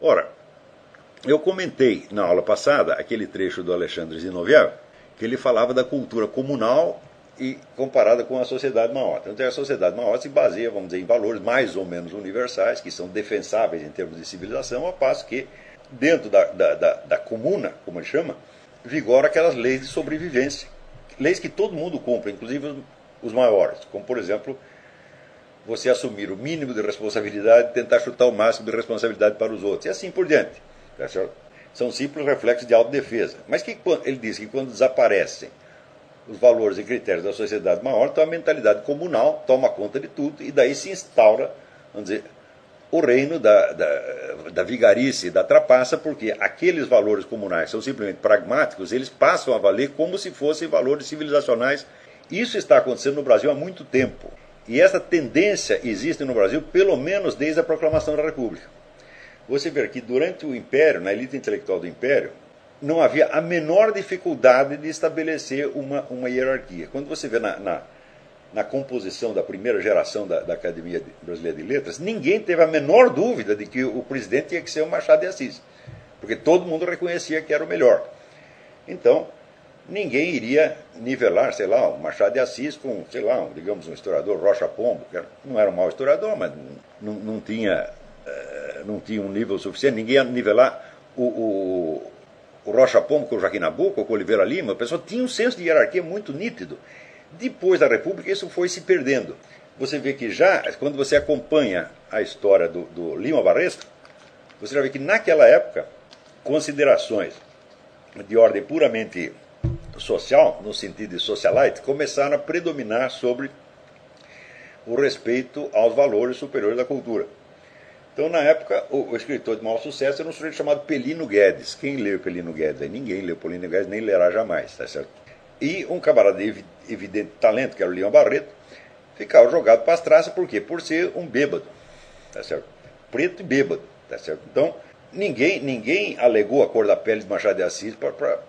Ora, eu comentei na aula passada aquele trecho do Alexandre Zinoviev, que ele falava da cultura comunal e comparada com a sociedade maótica. Então, a sociedade maótica se baseia, vamos dizer, em valores mais ou menos universais, que são defensáveis em termos de civilização, ao passo que, dentro da, da, da, da comuna, como ele chama, vigora aquelas leis de sobrevivência. Leis que todo mundo cumpre, inclusive os maiores, como, por exemplo, você assumir o mínimo de responsabilidade e tentar chutar o máximo de responsabilidade para os outros, e assim por diante. Tá São simples reflexos de autodefesa. Mas que, ele diz que quando desaparecem os valores e critérios da sociedade maior, então a mentalidade comunal toma conta de tudo e daí se instaura, vamos dizer, o reino da, da, da vigarice da trapaça, porque aqueles valores comunais são simplesmente pragmáticos, eles passam a valer como se fossem valores civilizacionais. Isso está acontecendo no Brasil há muito tempo. E essa tendência existe no Brasil pelo menos desde a proclamação da República. Você vê que durante o Império, na elite intelectual do Império, não havia a menor dificuldade de estabelecer uma, uma hierarquia. Quando você vê na, na, na composição da primeira geração da, da, Academia Brasileira de Letras, ninguém teve a menor dúvida de que o presidente tinha que ser o Machado de Assis, porque todo mundo reconhecia que era o melhor. Então, ninguém iria nivelar, sei lá, o Machado de Assis com, sei lá, um, digamos, um historiador Rocha Pombo, que não era um mau historiador, mas não, não, tinha, eh, não tinha um nível suficiente, ninguém ia nivelar o, o, o Rocha Pombo com o Joaquim Nabuco, com o Oliveira Lima, o pessoal tinha um senso de hierarquia muito nítido. Depois da República, isso foi se perdendo. Você vê que já, quando você acompanha a história do, do Lima Barreto, você já vê que naquela época, considerações de ordem puramente social, no sentido de socialite, começaram a predominar sobre o respeito aos valores superiores da cultura. Então, na época, o, escritor de maior sucesso era um sujeito chamado Pelino Guedes. Quem leu Pelino Guedes? Ninguém leu Pelino Guedes, nem lerá jamais, tá certo? E um camarada de evidente talento, que era o Leão Barreto, ficava jogado para as traças, por quê? Por ser um bêbado, tá certo? Preto e bêbado, tá certo? Então, ninguém, ninguém alegou a cor da pele de Machado de Assis para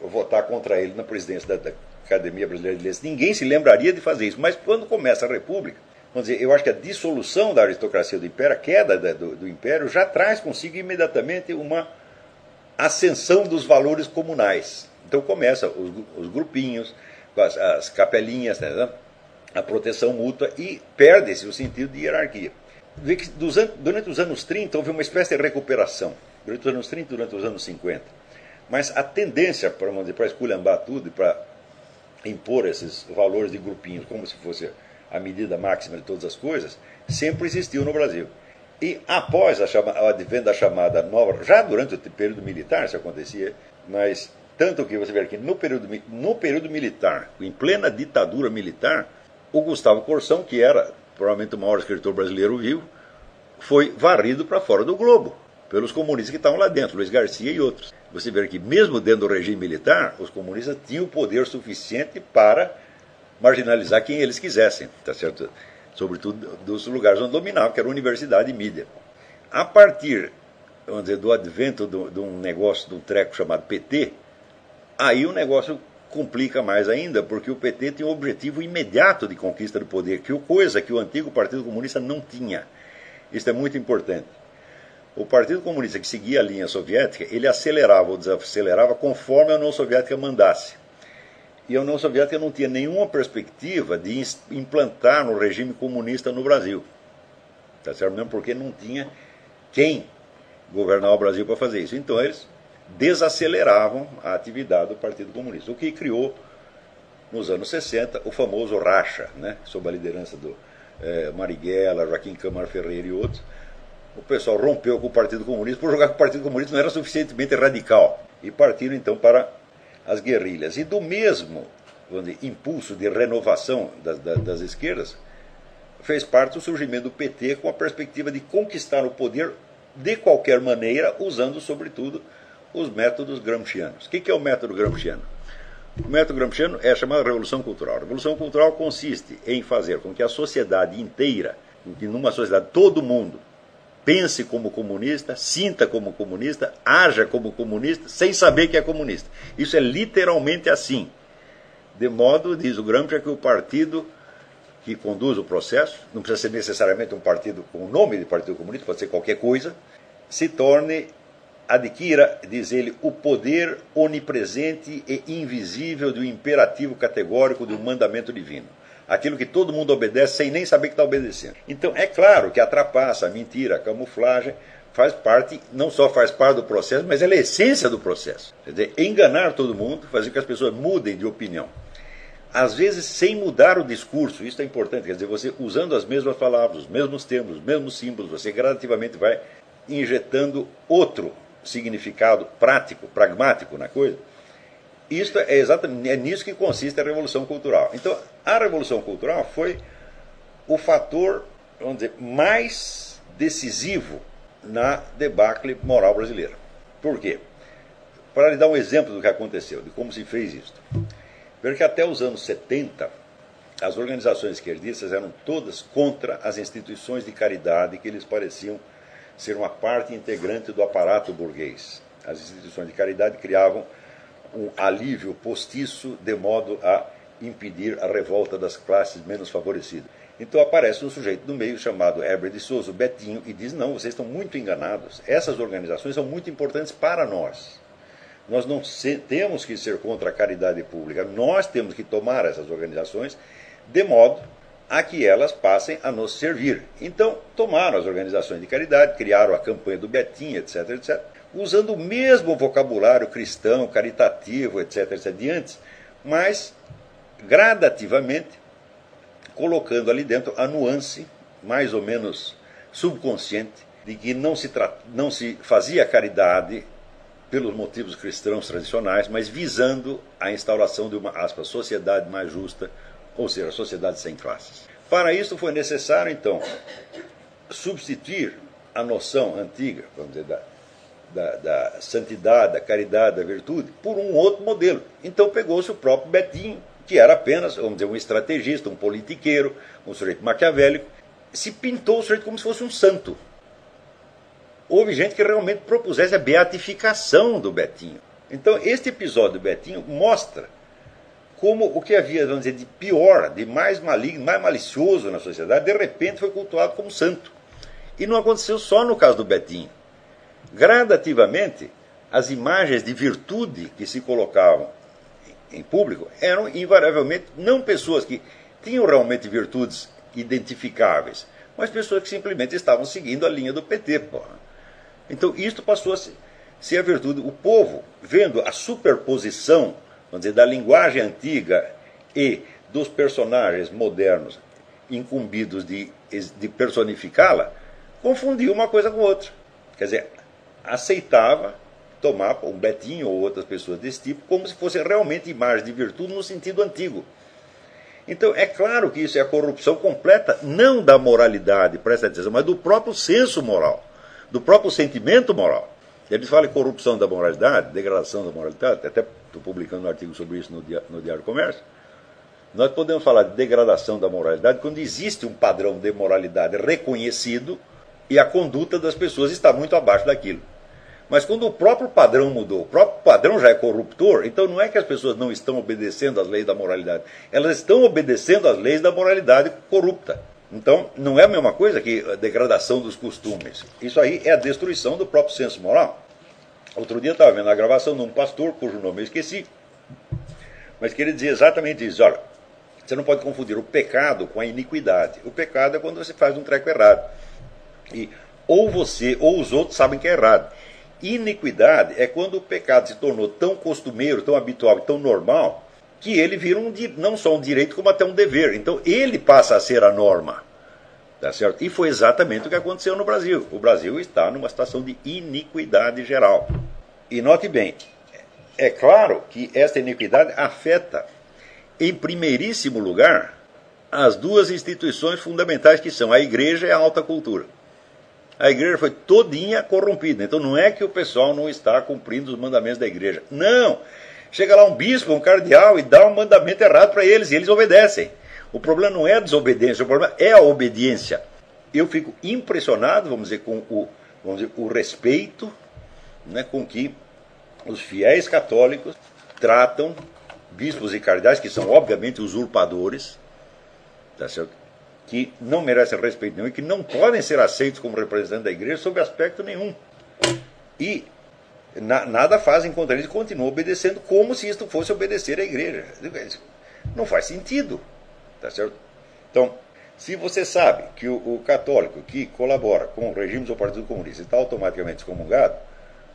votar contra ele na presidência da, da Academia Brasileira de Letras. Ninguém se lembraria de fazer isso. Mas quando começa a República, vamos dizer, eu acho que a dissolução da aristocracia do Império, a queda do, do Império, já traz consigo imediatamente uma ascensão dos valores comunais. Então começa os, os grupinhos, as, as capelinhas, né, a proteção mútua e perde-se o sentido de hierarquia. Durante os anos 30 houve uma espécie de recuperação. Durante os anos 30 durante os anos 50 mas a tendência para, para esculhambar tudo e para impor esses valores de grupinhos como se fosse a medida máxima de todas as coisas, sempre existiu no Brasil. E após a chama, o advento da chamada nova, já durante o período militar isso acontecia, mas tanto que você vê que no período, no período militar, em plena ditadura militar, o Gustavo Corsão, que era provavelmente o maior escritor brasileiro vivo, foi varrido para fora do globo pelos comunistas que estavam lá dentro, Luiz Garcia e outros. Você vê que, mesmo dentro do regime militar, os comunistas tinham poder suficiente para marginalizar quem eles quisessem, tá certo? sobretudo dos lugares onde dominavam, que era universidade e mídia. A partir vamos dizer, do advento de, de um negócio, de um treco chamado PT, aí o negócio complica mais ainda, porque o PT tem um objetivo imediato de conquista do poder, que é coisa que o antigo Partido Comunista não tinha. Isso é muito importante. O Partido Comunista que seguia a linha soviética, ele acelerava ou desacelerava conforme a União Soviética mandasse. E a União Soviética não tinha nenhuma perspectiva de implantar no regime comunista no Brasil. Tá certo? Mesmo porque não tinha quem governar o Brasil para fazer isso. Então eles desaceleravam a atividade do Partido Comunista, o que criou, nos anos 60, o famoso racha, né? sob a liderança do eh, Marighella, Joaquim Câmara Ferreira e outros, o pessoal rompeu com o Partido Comunista por jogar que o Partido Comunista não era suficientemente radical. E partiram então para as guerrilhas. E do mesmo impulso de renovação das, das, das esquerdas, fez parte o surgimento do PT com a perspectiva de conquistar o poder de qualquer maneira, usando sobretudo os métodos gramscianos. O que é o método gramsciano? O método gramsciano é a chamada revolução cultural. A revolução cultural consiste em fazer com que a sociedade inteira, que numa sociedade todo mundo pense como comunista, sinta como comunista, haja como comunista, sem saber que é comunista. Isso é literalmente assim. De modo, diz o Gramsci, que o partido que conduz o processo, não precisa ser necessariamente um partido com o nome de Partido Comunista, pode ser qualquer coisa, se torne, adquira, diz ele, o poder onipresente e invisível do imperativo categórico do mandamento divino. Aquilo que todo mundo obedece sem nem saber que está obedecendo. Então, é claro que a trapaça, a mentira, a camuflagem faz parte, não só faz parte do processo, mas ela é a essência do processo. Quer dizer, enganar todo mundo, fazer com que as pessoas mudem de opinião. Às vezes sem mudar o discurso, isso é importante, quer dizer, você usando as mesmas palavras, os mesmos termos, os mesmos símbolos, você gradativamente vai injetando outro significado prático, pragmático na coisa. Isso é exatamente é nisso que consiste a revolução cultural. Então, a revolução cultural foi o fator, vamos dizer, mais decisivo na debacle moral brasileira. Por quê? Para lhe dar um exemplo do que aconteceu, de como se fez isso. Veja que até os anos 70, as organizações esquerdistas eram todas contra as instituições de caridade que eles pareciam ser uma parte integrante do aparato burguês. As instituições de caridade criavam um alívio postiço de modo a impedir a revolta das classes menos favorecidas. Então aparece um sujeito no meio chamado Heber de Souza, Betinho, e diz: Não, vocês estão muito enganados. Essas organizações são muito importantes para nós. Nós não temos que ser contra a caridade pública, nós temos que tomar essas organizações de modo a que elas passem a nos servir. Então, tomaram as organizações de caridade, criaram a campanha do Betinho, etc, etc, usando o mesmo vocabulário cristão, caritativo, etc, etc, de antes, mas gradativamente colocando ali dentro a nuance, mais ou menos subconsciente, de que não se, não se fazia caridade pelos motivos cristãos tradicionais, mas visando a instauração de uma aspas, sociedade mais justa, ou seja, a sociedade sem classes. Para isso foi necessário, então, substituir a noção antiga, vamos dizer, da, da santidade, da caridade, da virtude, por um outro modelo. Então pegou-se o próprio Betinho, que era apenas, vamos dizer, um estrategista, um politiqueiro, um sujeito maquiavélico, se pintou o sujeito como se fosse um santo. Houve gente que realmente propusesse a beatificação do Betinho. Então, este episódio do Betinho mostra como o que havia, vamos dizer, de pior, de mais maligno, mais malicioso na sociedade, de repente foi cultuado como santo. E não aconteceu só no caso do Betinho. Gradativamente, as imagens de virtude que se colocavam em público eram invariavelmente não pessoas que tinham realmente virtudes identificáveis, mas pessoas que simplesmente estavam seguindo a linha do PT. Porra. Então isto passou a ser a virtude. O povo, vendo a superposição vamos dizer, da linguagem antiga e dos personagens modernos incumbidos de, de personificá-la, confundia uma coisa com outra. Quer dizer, aceitava tomar um Betinho ou outras pessoas desse tipo como se fosse realmente imagem de virtude no sentido antigo. Então, é claro que isso é a corrupção completa, não da moralidade, presta atenção, mas do próprio senso moral, do próprio sentimento moral. Eles falam em corrupção da moralidade, degradação da moralidade, até estou publicando um artigo sobre isso no, dia, no Diário do Comércio. Nós podemos falar de degradação da moralidade quando existe um padrão de moralidade reconhecido e a conduta das pessoas está muito abaixo daquilo. Mas quando o próprio padrão mudou, o próprio padrão já é corruptor, então não é que as pessoas não estão obedecendo às leis da moralidade, elas estão obedecendo às leis da moralidade corrupta. Então, não é a mesma coisa que a degradação dos costumes. Isso aí é a destruição do próprio senso moral. Outro dia eu estava vendo a gravação de um pastor, cujo nome eu esqueci, mas que ele dizia exatamente isso. Olha, você não pode confundir o pecado com a iniquidade. O pecado é quando você faz um treco errado. E ou você ou os outros sabem que é errado. Iniquidade é quando o pecado se tornou tão costumeiro, tão habitual tão normal que ele vira um, não só um direito, como até um dever. Então ele passa a ser a norma. Tá certo? E foi exatamente o que aconteceu no Brasil. O Brasil está numa situação de iniquidade geral. E note bem, é claro que esta iniquidade afeta, em primeiríssimo lugar, as duas instituições fundamentais que são a igreja e a alta cultura. A igreja foi todinha corrompida. Então não é que o pessoal não está cumprindo os mandamentos da igreja. Não! Chega lá um bispo, um cardeal e dá um mandamento errado para eles e eles obedecem. O problema não é a desobediência, o problema é a obediência. Eu fico impressionado, vamos dizer, com o, vamos dizer, o respeito né, com que os fiéis católicos tratam bispos e cardeais, que são obviamente usurpadores, tá certo? Que não merecem respeito nenhum e que não podem ser aceitos como representantes da igreja sob aspecto nenhum. E na, nada fazem contra eles e continuam obedecendo como se isto fosse obedecer à igreja. Não faz sentido. Tá certo? Então, se você sabe que o, o católico que colabora com o regime do Partido Comunista está automaticamente excomungado,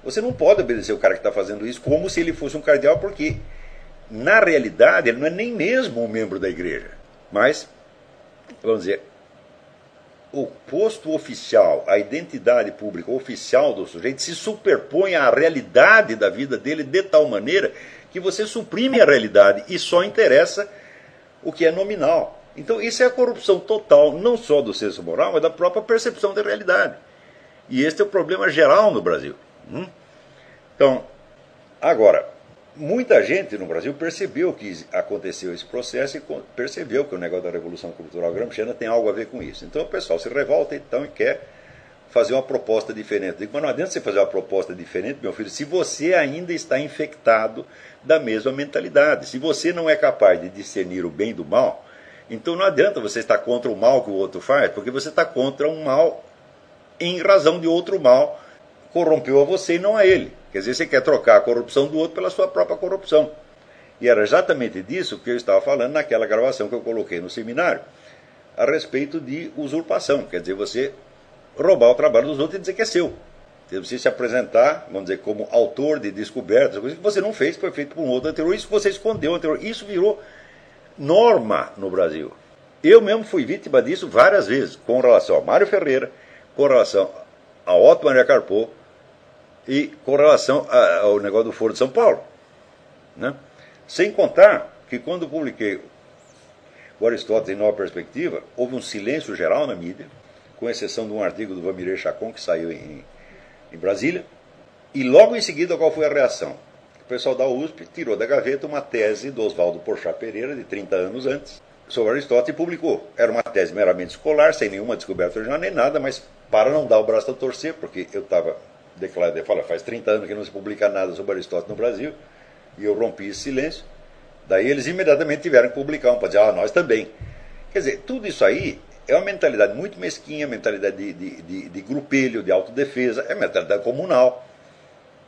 você não pode obedecer o cara que está fazendo isso como se ele fosse um cardeal, porque na realidade ele não é nem mesmo um membro da igreja. Mas, vamos dizer, o posto oficial, a identidade pública oficial do sujeito se superpõe à realidade da vida dele de tal maneira que você suprime a realidade e só interessa o que é nominal. Então, isso é a corrupção total, não só do senso moral, mas da própria percepção da realidade. E este é o problema geral no Brasil. Hum? Então, agora, muita gente no Brasil percebeu que aconteceu esse processo e percebeu que o negócio da Revolução Cultural Gramsciana tem algo a ver com isso. Então o pessoal se revolta então e quer fazer uma proposta diferente. Digo, mas não adianta você fazer uma proposta diferente, meu filho, se você ainda está infectado da mesma mentalidade. Se você não é capaz de discernir o bem do mal, então não adianta você estar contra o mal que o outro faz, porque você está contra um mal em razão de outro mal corrompeu a você e não a ele. Quer dizer, você quer trocar a corrupção do outro pela sua própria corrupção. E era exatamente disso que eu estava falando naquela gravação que eu coloquei no seminário, a respeito de usurpação. Quer dizer, você roubar o trabalho dos outros e dizer que é seu. Você se apresentar, vamos dizer, como autor de descobertas, coisas que você não fez, foi feito por um outro anterior, isso você escondeu anterior. Isso virou norma no Brasil. Eu mesmo fui vítima disso várias vezes, com relação a Mário Ferreira, com relação a Otto Maria Carpô, e com relação ao negócio do Foro de São Paulo. Né? Sem contar que quando publiquei o Aristóteles em Nova Perspectiva, houve um silêncio geral na mídia, com exceção de um artigo do Vamiré Chacon que saiu em, em Brasília, e logo em seguida qual foi a reação? O pessoal da USP tirou da gaveta uma tese do Oswaldo Porchat Pereira, de 30 anos antes, sobre Aristóteles e publicou. Era uma tese meramente escolar, sem nenhuma descoberta original nem nada, mas para não dar o braço a torcer, porque eu estava declarei, fala, faz 30 anos que não se publica nada sobre Aristóteles no Brasil, e eu rompi esse silêncio. Daí eles imediatamente tiveram que publicar um para dizer, ah, nós também. Quer dizer, tudo isso aí é uma mentalidade muito mesquinha, mentalidade de, de, de, de grupelho, de autodefesa, é mentalidade comunal,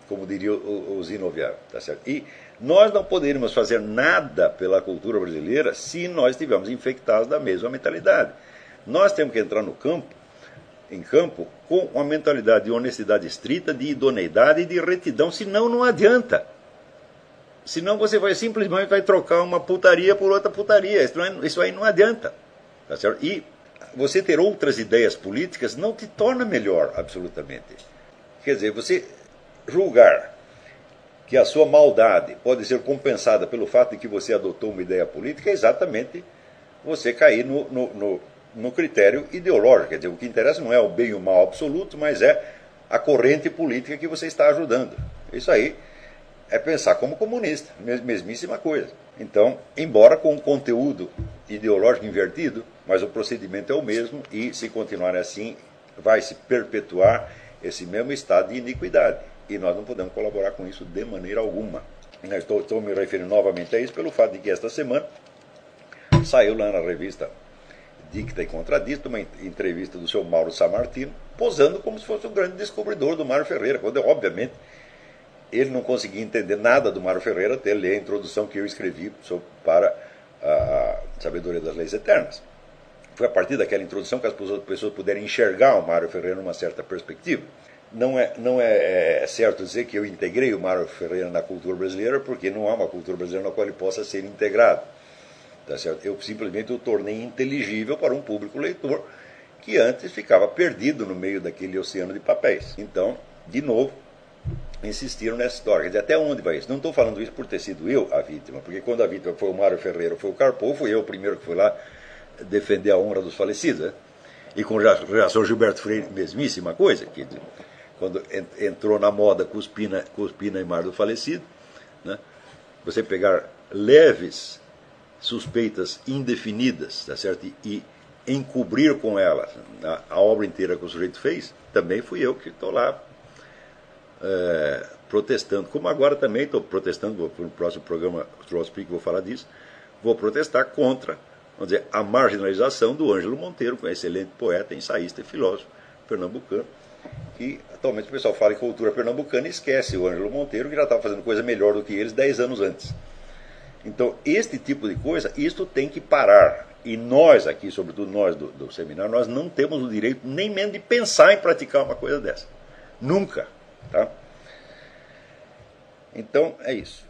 como diria o, o Zino Vieira, tá certo? E nós não poderíamos fazer nada pela cultura brasileira se nós estivermos infectados da mesma mentalidade. Nós temos que entrar no campo em campo com uma mentalidade de honestidade estrita, de idoneidade e de retidão, senão não adianta. Senão você vai simplesmente vai trocar uma putaria por outra putaria. Isso, é, isso aí não adianta. Tá? E você ter outras ideias políticas não te torna melhor, absolutamente. Quer dizer, você julgar que a sua maldade pode ser compensada pelo fato de que você adotou uma ideia política é exatamente você cair no, no, no no critério ideológico. Quer dizer, o que interessa não é o bem e o mal absoluto, mas é a corrente política que você está ajudando. Isso aí é pensar como comunista, mesmíssima coisa. Então, embora com um conteúdo ideológico invertido, mas o procedimento é o mesmo e, se continuar assim, vai se perpetuar esse mesmo estado de iniquidade. E nós não podemos colaborar com isso de maneira alguma. Estou, estou me referindo novamente a isso pelo fato de que esta semana saiu lá na revista dicta e contradita uma entrevista do seu Mauro Samartino, posando como se fosse o grande descobridor do Mário Ferreira, quando, obviamente, ele não conseguia entender nada do Mário Ferreira até ler a introdução que eu escrevi para a Sabedoria das Leis Eternas. Foi a partir daquela introdução que as pessoas puderam enxergar o Mário Ferreira numa certa perspectiva. Não é, não é, é certo dizer que eu integrei o Mário Ferreira na cultura brasileira, porque não há uma cultura brasileira na qual ele possa ser integrado. Tá certo? Eu simplesmente o tornei inteligível para um público leitor que antes ficava perdido no meio daquele oceano de papéis. Então, de novo, insistiram nessa história. Quer dizer, até onde vai isso? Não estou falando isso por ter sido eu a vítima, porque quando a vítima foi o Mário Ferreira, foi o Carpo, fui eu o primeiro que fui lá defender a honra dos falecidos. Né? E com o Gilberto Freire, mesmíssima coisa, que quando entrou na moda Cuspina, Cuspina e Mar do Falecido, né? você pegar leves suspeitas indefinidas, tá certo? E, encobrir com elas a, a, obra inteira que o sujeito fez, também fui eu que estou lá é, protestando. Como agora também estou protestando, no próximo programa Troll Speak vou falar disso, vou protestar contra vamos dizer, a marginalização do Ângelo Monteiro, que é um excelente poeta, ensaísta e filósofo pernambucano, que atualmente o pessoal fala em cultura pernambucana e esquece o Ângelo Monteiro, que já estava fazendo coisa melhor do que eles 10 anos antes. Então, este tipo de coisa, isto tem que parar. E nós aqui, sobretudo nós do, do seminário, nós não temos o direito nem mesmo de pensar em praticar uma coisa dessa. Nunca. Tá? Então, é isso.